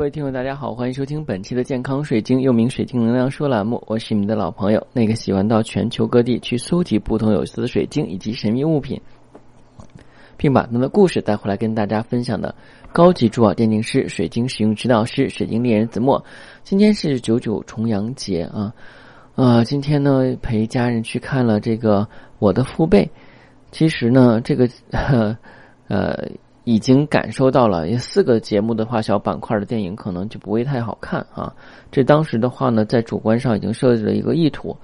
各位听众，大家好，欢迎收听本期的健康水晶，又名水晶能量说栏目。我是你们的老朋友，那个喜欢到全球各地去搜集不同有意思的水晶以及神秘物品，并把他们的故事带回来跟大家分享的高级珠宝鉴定师、水晶使用指导师、水晶猎人子墨。今天是九九重阳节啊，呃，今天呢陪家人去看了这个我的父辈。其实呢，这个呃。已经感受到了，四个节目的话，小板块的电影可能就不会太好看啊。这当时的话呢，在主观上已经设置了一个意图。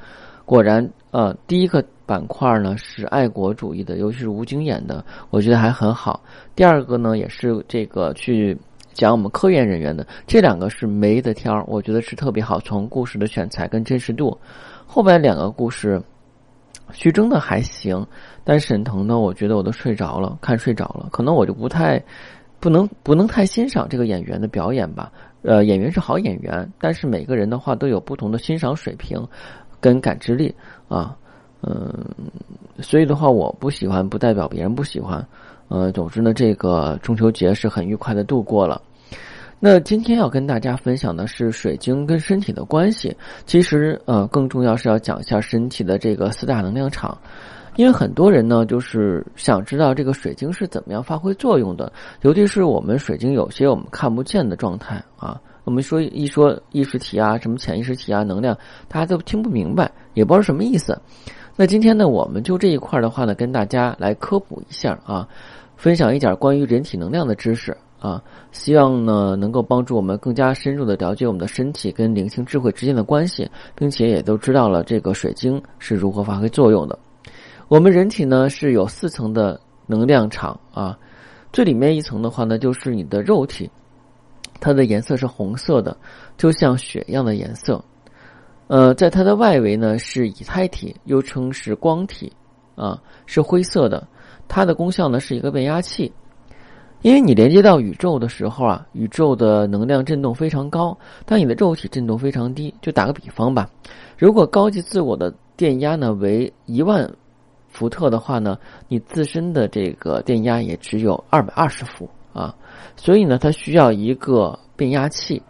果然，呃，第一个板块呢是爱国主义的，尤其是吴京演的，我觉得还很好。第二个呢，也是这个去讲我们科研人员的，这两个是没得挑，我觉得是特别好。从故事的选材跟真实度，后边两个故事。徐峥的还行，但沈腾呢，我觉得我都睡着了，看睡着了，可能我就不太，不能不能太欣赏这个演员的表演吧。呃，演员是好演员，但是每个人的话都有不同的欣赏水平，跟感知力啊，嗯，所以的话我不喜欢，不代表别人不喜欢。呃，总之呢，这个中秋节是很愉快的度过了。那今天要跟大家分享的是水晶跟身体的关系。其实，呃，更重要是要讲一下身体的这个四大能量场，因为很多人呢，就是想知道这个水晶是怎么样发挥作用的。尤其是我们水晶有些我们看不见的状态啊，我们说一说意识体啊，什么潜意识体啊，能量，大家都听不明白，也不知道什么意思。那今天呢，我们就这一块的话呢，跟大家来科普一下啊，分享一点关于人体能量的知识。啊，希望呢能够帮助我们更加深入的了解我们的身体跟灵性智慧之间的关系，并且也都知道了这个水晶是如何发挥作用的。我们人体呢是有四层的能量场啊，最里面一层的话呢就是你的肉体，它的颜色是红色的，就像血一样的颜色。呃，在它的外围呢是以太体，又称是光体，啊是灰色的，它的功效呢是一个变压器。因为你连接到宇宙的时候啊，宇宙的能量振动非常高，但你的肉体振动非常低。就打个比方吧，如果高级自我的电压呢为一万伏特的话呢，你自身的这个电压也只有二百二十伏啊。所以呢，它需要一个变压器，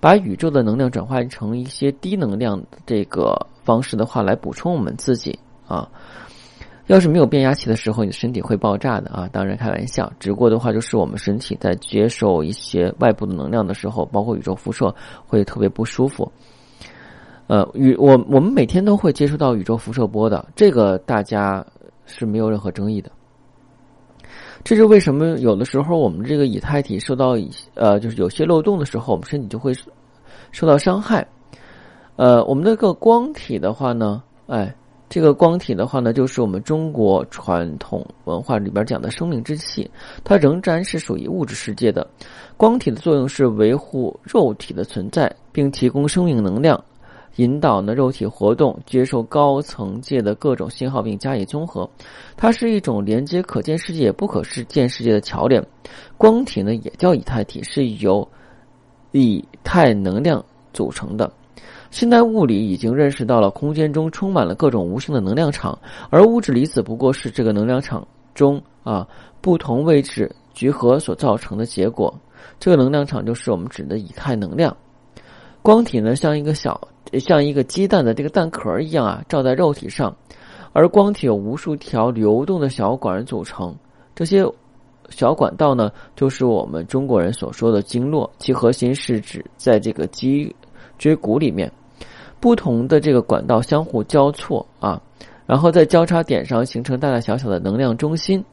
把宇宙的能量转换成一些低能量这个方式的话来补充我们自己啊。要是没有变压器的时候，你的身体会爆炸的啊！当然开玩笑，只不过的话就是我们身体在接受一些外部的能量的时候，包括宇宙辐射，会特别不舒服。呃，宇我我们每天都会接触到宇宙辐射波的，这个大家是没有任何争议的。这是为什么？有的时候我们这个以太体受到呃，就是有些漏洞的时候，我们身体就会受到伤害。呃，我们那个光体的话呢，哎。这个光体的话呢，就是我们中国传统文化里边讲的生命之气，它仍然是属于物质世界的。光体的作用是维护肉体的存在，并提供生命能量，引导呢肉体活动，接受高层界的各种信号并加以综合。它是一种连接可见世界不可视见世界的桥梁。光体呢也叫以太体，是由以太能量组成的。现代物理已经认识到了空间中充满了各种无形的能量场，而物质离子不过是这个能量场中啊不同位置聚合所造成的结果。这个能量场就是我们指的以太能量。光体呢，像一个小像一个鸡蛋的这个蛋壳一样啊，罩在肉体上，而光体有无数条流动的小管组成。这些小管道呢，就是我们中国人所说的经络，其核心是指在这个脊椎骨里面。不同的这个管道相互交错啊，然后在交叉点上形成大大小小的能量中心，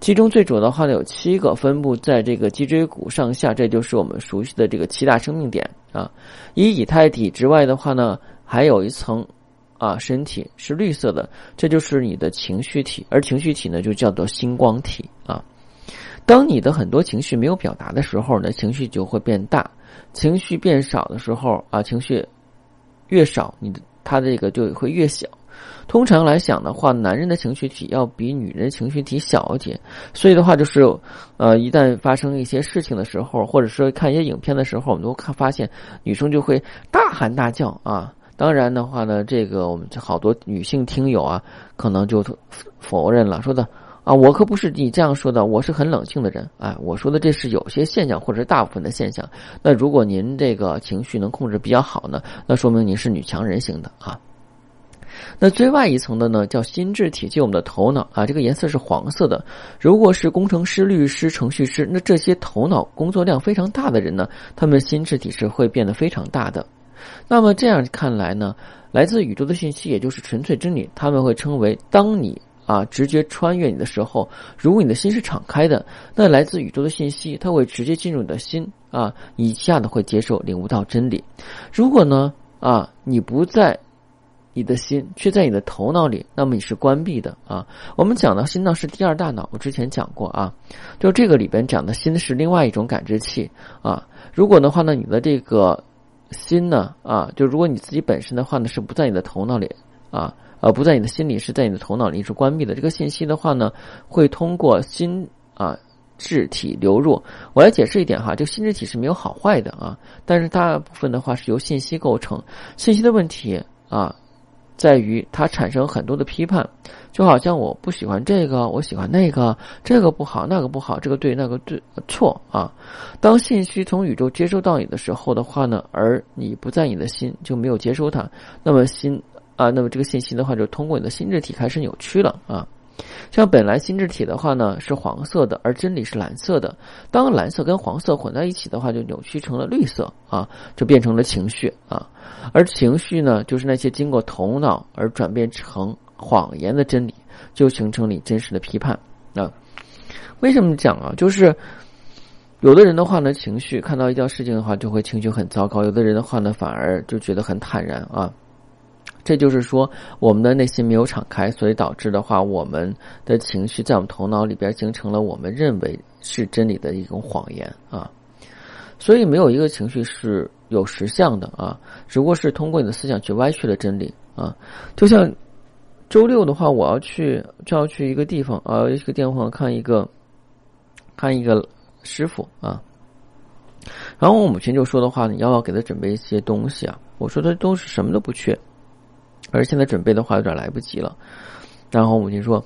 其中最主要的话呢有七个分布在这个脊椎骨上下，这就是我们熟悉的这个七大生命点啊。以以太体之外的话呢，还有一层啊身体是绿色的，这就是你的情绪体，而情绪体呢就叫做星光体啊。当你的很多情绪没有表达的时候呢，情绪就会变大；情绪变少的时候啊，情绪。越少，你的他这个就会越小。通常来讲的话，男人的情绪体要比女人情绪体小一点。所以的话，就是呃，一旦发生一些事情的时候，或者说看一些影片的时候，我们都看发现女生就会大喊大叫啊。当然的话呢，这个我们好多女性听友啊，可能就否认了，说的啊，我可不是你这样说的，我是很冷静的人。哎，我说的这是有些现象，或者是大部分的现象。那如果您这个情绪能控制比较好呢，那说明您是女强人型的啊。那最外一层的呢，叫心智体，即我们的头脑啊，这个颜色是黄色的。如果是工程师、律师、程序师，那这些头脑工作量非常大的人呢，他们心智体是会变得非常大的。那么这样看来呢，来自宇宙的信息，也就是纯粹真理，他们会称为：当你啊直觉穿越你的时候，如果你的心是敞开的，那来自宇宙的信息，它会直接进入你的心啊，以下的会接受领悟到真理。如果呢啊你不在。你的心却在你的头脑里，那么你是关闭的啊。我们讲的心脏是第二大脑，我之前讲过啊。就这个里边讲的心是另外一种感知器啊。如果的话呢，你的这个心呢啊，就如果你自己本身的话呢是不在你的头脑里啊，呃不在你的心里，是在你的头脑里是关闭的。这个信息的话呢，会通过心啊智体流入。我来解释一点哈，这个心智体是没有好坏的啊，但是大部分的话是由信息构成，信息的问题啊。在于它产生很多的批判，就好像我不喜欢这个，我喜欢那个，这个不好，那个不好，这个对，那个对，错啊。当信息从宇宙接收到你的时候的话呢，而你不在你的心就没有接收它，那么心啊，那么这个信息的话就通过你的心智体开始扭曲了啊。像本来心智体的话呢是黄色的，而真理是蓝色的。当蓝色跟黄色混在一起的话，就扭曲成了绿色啊，就变成了情绪啊。而情绪呢，就是那些经过头脑而转变成谎言的真理，就形成你真实的批判啊。为什么讲啊？就是有的人的话呢，情绪看到一件事情的话，就会情绪很糟糕；有的人的话呢，反而就觉得很坦然啊。这就是说，我们的内心没有敞开，所以导致的话，我们的情绪在我们头脑里边形成了我们认为是真理的一种谎言啊。所以没有一个情绪是有实相的啊，只不过是通过你的思想去歪曲了真理啊。就像周六的话，我要去就要去一个地方啊，一个电话看一个看一个师傅啊。然后我母亲就说的话，你要不要给他准备一些东西啊？我说他都是什么都不缺。而现在准备的话有点来不及了，然后母亲说：“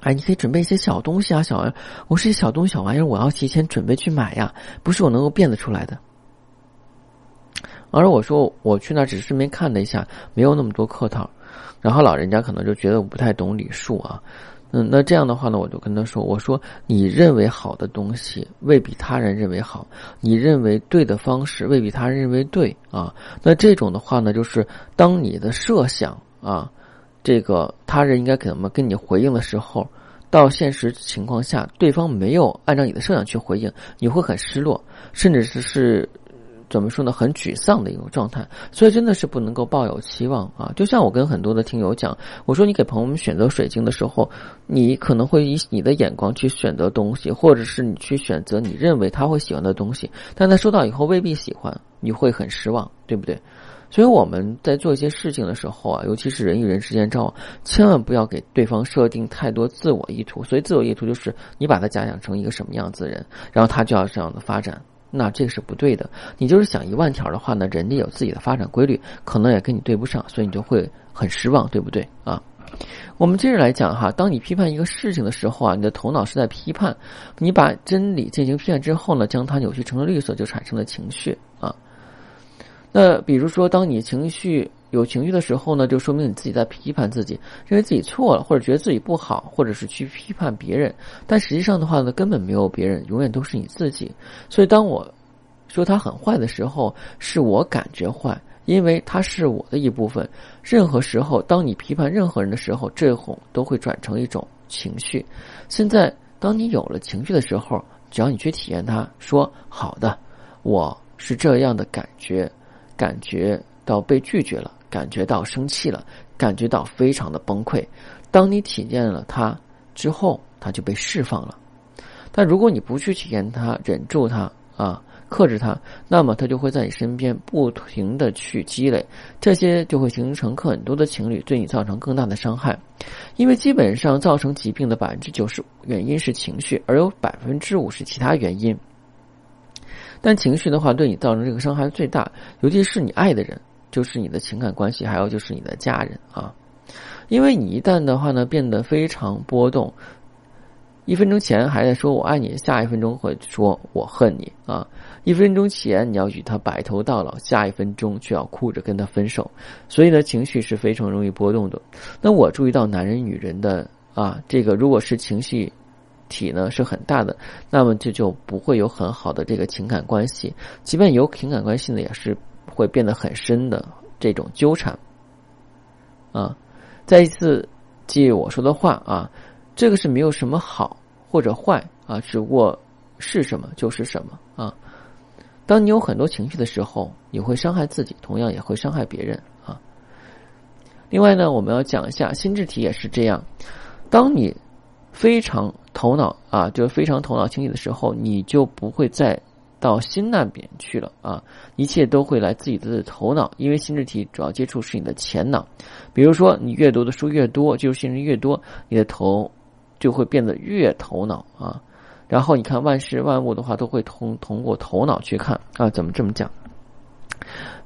哎，你可以准备一些小东西啊，小玩意儿我是一小东西小玩意儿，我要提前准备去买呀，不是我能够变得出来的。”而我说：“我去那只是顺便看了一下，没有那么多客套。”然后老人家可能就觉得我不太懂礼数啊。嗯，那这样的话呢，我就跟他说：“我说你认为好的东西未必他人认为好，你认为对的方式未必他人认为对啊。那这种的话呢，就是当你的设想啊，这个他人应该怎么跟你回应的时候，到现实情况下，对方没有按照你的设想去回应，你会很失落，甚至是是。”怎么说呢？很沮丧的一种状态，所以真的是不能够抱有期望啊！就像我跟很多的听友讲，我说你给朋友们选择水晶的时候，你可能会以你的眼光去选择东西，或者是你去选择你认为他会喜欢的东西，但他收到以后未必喜欢，你会很失望，对不对？所以我们在做一些事情的时候啊，尤其是人与人之间交往，千万不要给对方设定太多自我意图。所以自我意图就是你把他假想成一个什么样子的人，然后他就要这样的发展。那这个是不对的。你就是想一万条的话呢，人家有自己的发展规律，可能也跟你对不上，所以你就会很失望，对不对啊？我们接着来讲哈，当你批判一个事情的时候啊，你的头脑是在批判，你把真理进行批判之后呢，将它扭曲成了绿色，就产生了情绪啊。那比如说，当你情绪。有情绪的时候呢，就说明你自己在批判自己，认为自己错了，或者觉得自己不好，或者是去批判别人。但实际上的话呢，根本没有别人，永远都是你自己。所以当我说他很坏的时候，是我感觉坏，因为他是我的一部分。任何时候，当你批判任何人的时候，这种都会转成一种情绪。现在，当你有了情绪的时候，只要你去体验它，说好的，我是这样的感觉，感觉到被拒绝了。感觉到生气了，感觉到非常的崩溃。当你体验了它之后，它就被释放了。但如果你不去体验它，忍住它啊，克制它，那么它就会在你身边不停的去积累，这些就会形成很多的情侣，对你造成更大的伤害。因为基本上造成疾病的百分之九十原因是情绪，而有百分之五是其他原因。但情绪的话，对你造成这个伤害最大，尤其是你爱的人。就是你的情感关系，还有就是你的家人啊，因为你一旦的话呢变得非常波动，一分钟前还在说我爱你，下一分钟会说我恨你啊！一分钟前你要与他白头到老，下一分钟却要哭着跟他分手，所以呢，情绪是非常容易波动的。那我注意到男人、女人的啊，这个如果是情绪体呢是很大的，那么这就不会有很好的这个情感关系，即便有情感关系呢，也是会变得很深的这种纠缠。啊，再一次记我说的话啊。这个是没有什么好或者坏啊，只不过是什么就是什么啊。当你有很多情绪的时候，你会伤害自己，同样也会伤害别人啊。另外呢，我们要讲一下心智体也是这样。当你非常头脑啊，就是非常头脑清晰的时候，你就不会再到心那边去了啊。一切都会来自己的头脑，因为心智体主要接触是你的前脑。比如说，你阅读的书越多，接触信息越多，你的头。就会变得越头脑啊，然后你看万事万物的话，都会通通过头脑去看啊。怎么这么讲？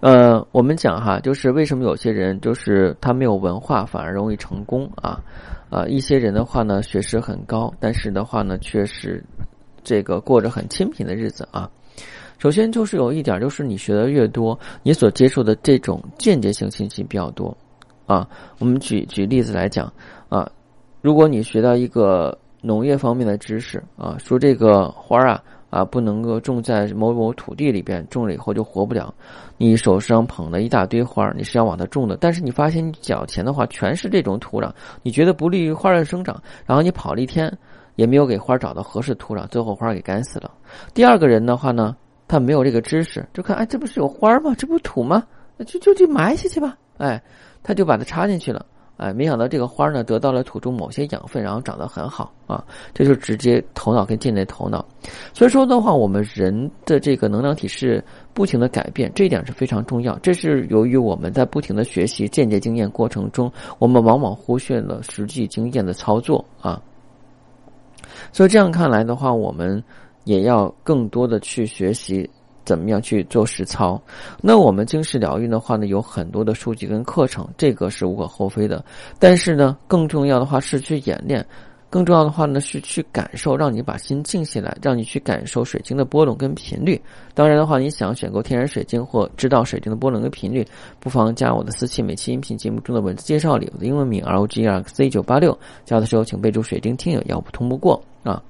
呃，我们讲哈，就是为什么有些人就是他没有文化反而容易成功啊？啊，一些人的话呢，学识很高，但是的话呢，却是这个过着很清贫的日子啊。首先就是有一点，就是你学的越多，你所接受的这种间接性信息比较多啊。我们举举例子来讲啊。如果你学到一个农业方面的知识啊，说这个花啊啊不能够种在某某土地里边，种了以后就活不了。你手上捧了一大堆花，你是要往它种的，但是你发现你脚前的话全是这种土壤，你觉得不利于花的生长，然后你跑了一天也没有给花找到合适土壤，最后花给干死了。第二个人的话呢，他没有这个知识，就看哎这不是有花吗？这不土吗？那就就去埋下去吧，哎，他就把它插进去了。哎，没想到这个花呢得到了土中某些养分，然后长得很好啊！这就直接头脑跟间接头脑，所以说的话，我们人的这个能量体是不停的改变，这一点是非常重要。这是由于我们在不停的学习间接经验过程中，我们往往忽略了实际经验的操作啊。所以这样看来的话，我们也要更多的去学习。怎么样去做实操？那我们经世疗愈的话呢，有很多的书籍跟课程，这个是无可厚非的。但是呢，更重要的话是去演练，更重要的话呢是去感受，让你把心静下来，让你去感受水晶的波动跟频率。当然的话，你想选购天然水晶或知道水晶的波动跟频率，不妨加我的私信，每期音频节目中的文字介绍里，我的英文名 R O G R X C 九八六，加的时候请备注水晶听友，要不通不过啊。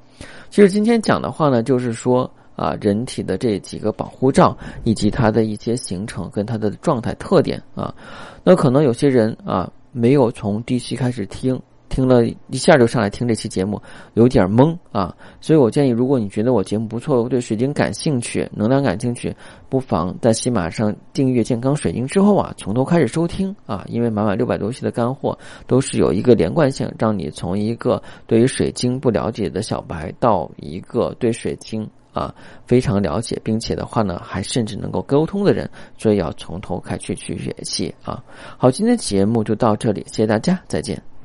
其实今天讲的话呢，就是说。啊，人体的这几个保护罩以及它的一些形成跟它的状态特点啊，那可能有些人啊没有从第一期开始听，听了一下就上来听这期节目，有点懵啊，所以我建议，如果你觉得我节目不错，对水晶感兴趣，能量感兴趣，不妨在喜马上订阅健康水晶之后啊，从头开始收听啊，因为满满六百多期的干货都是有一个连贯性，让你从一个对于水晶不了解的小白到一个对水晶。啊，非常了解，并且的话呢，还甚至能够沟通的人，所以要从头开始去学习啊。好，今天节目就到这里，谢谢大家，再见。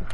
あ!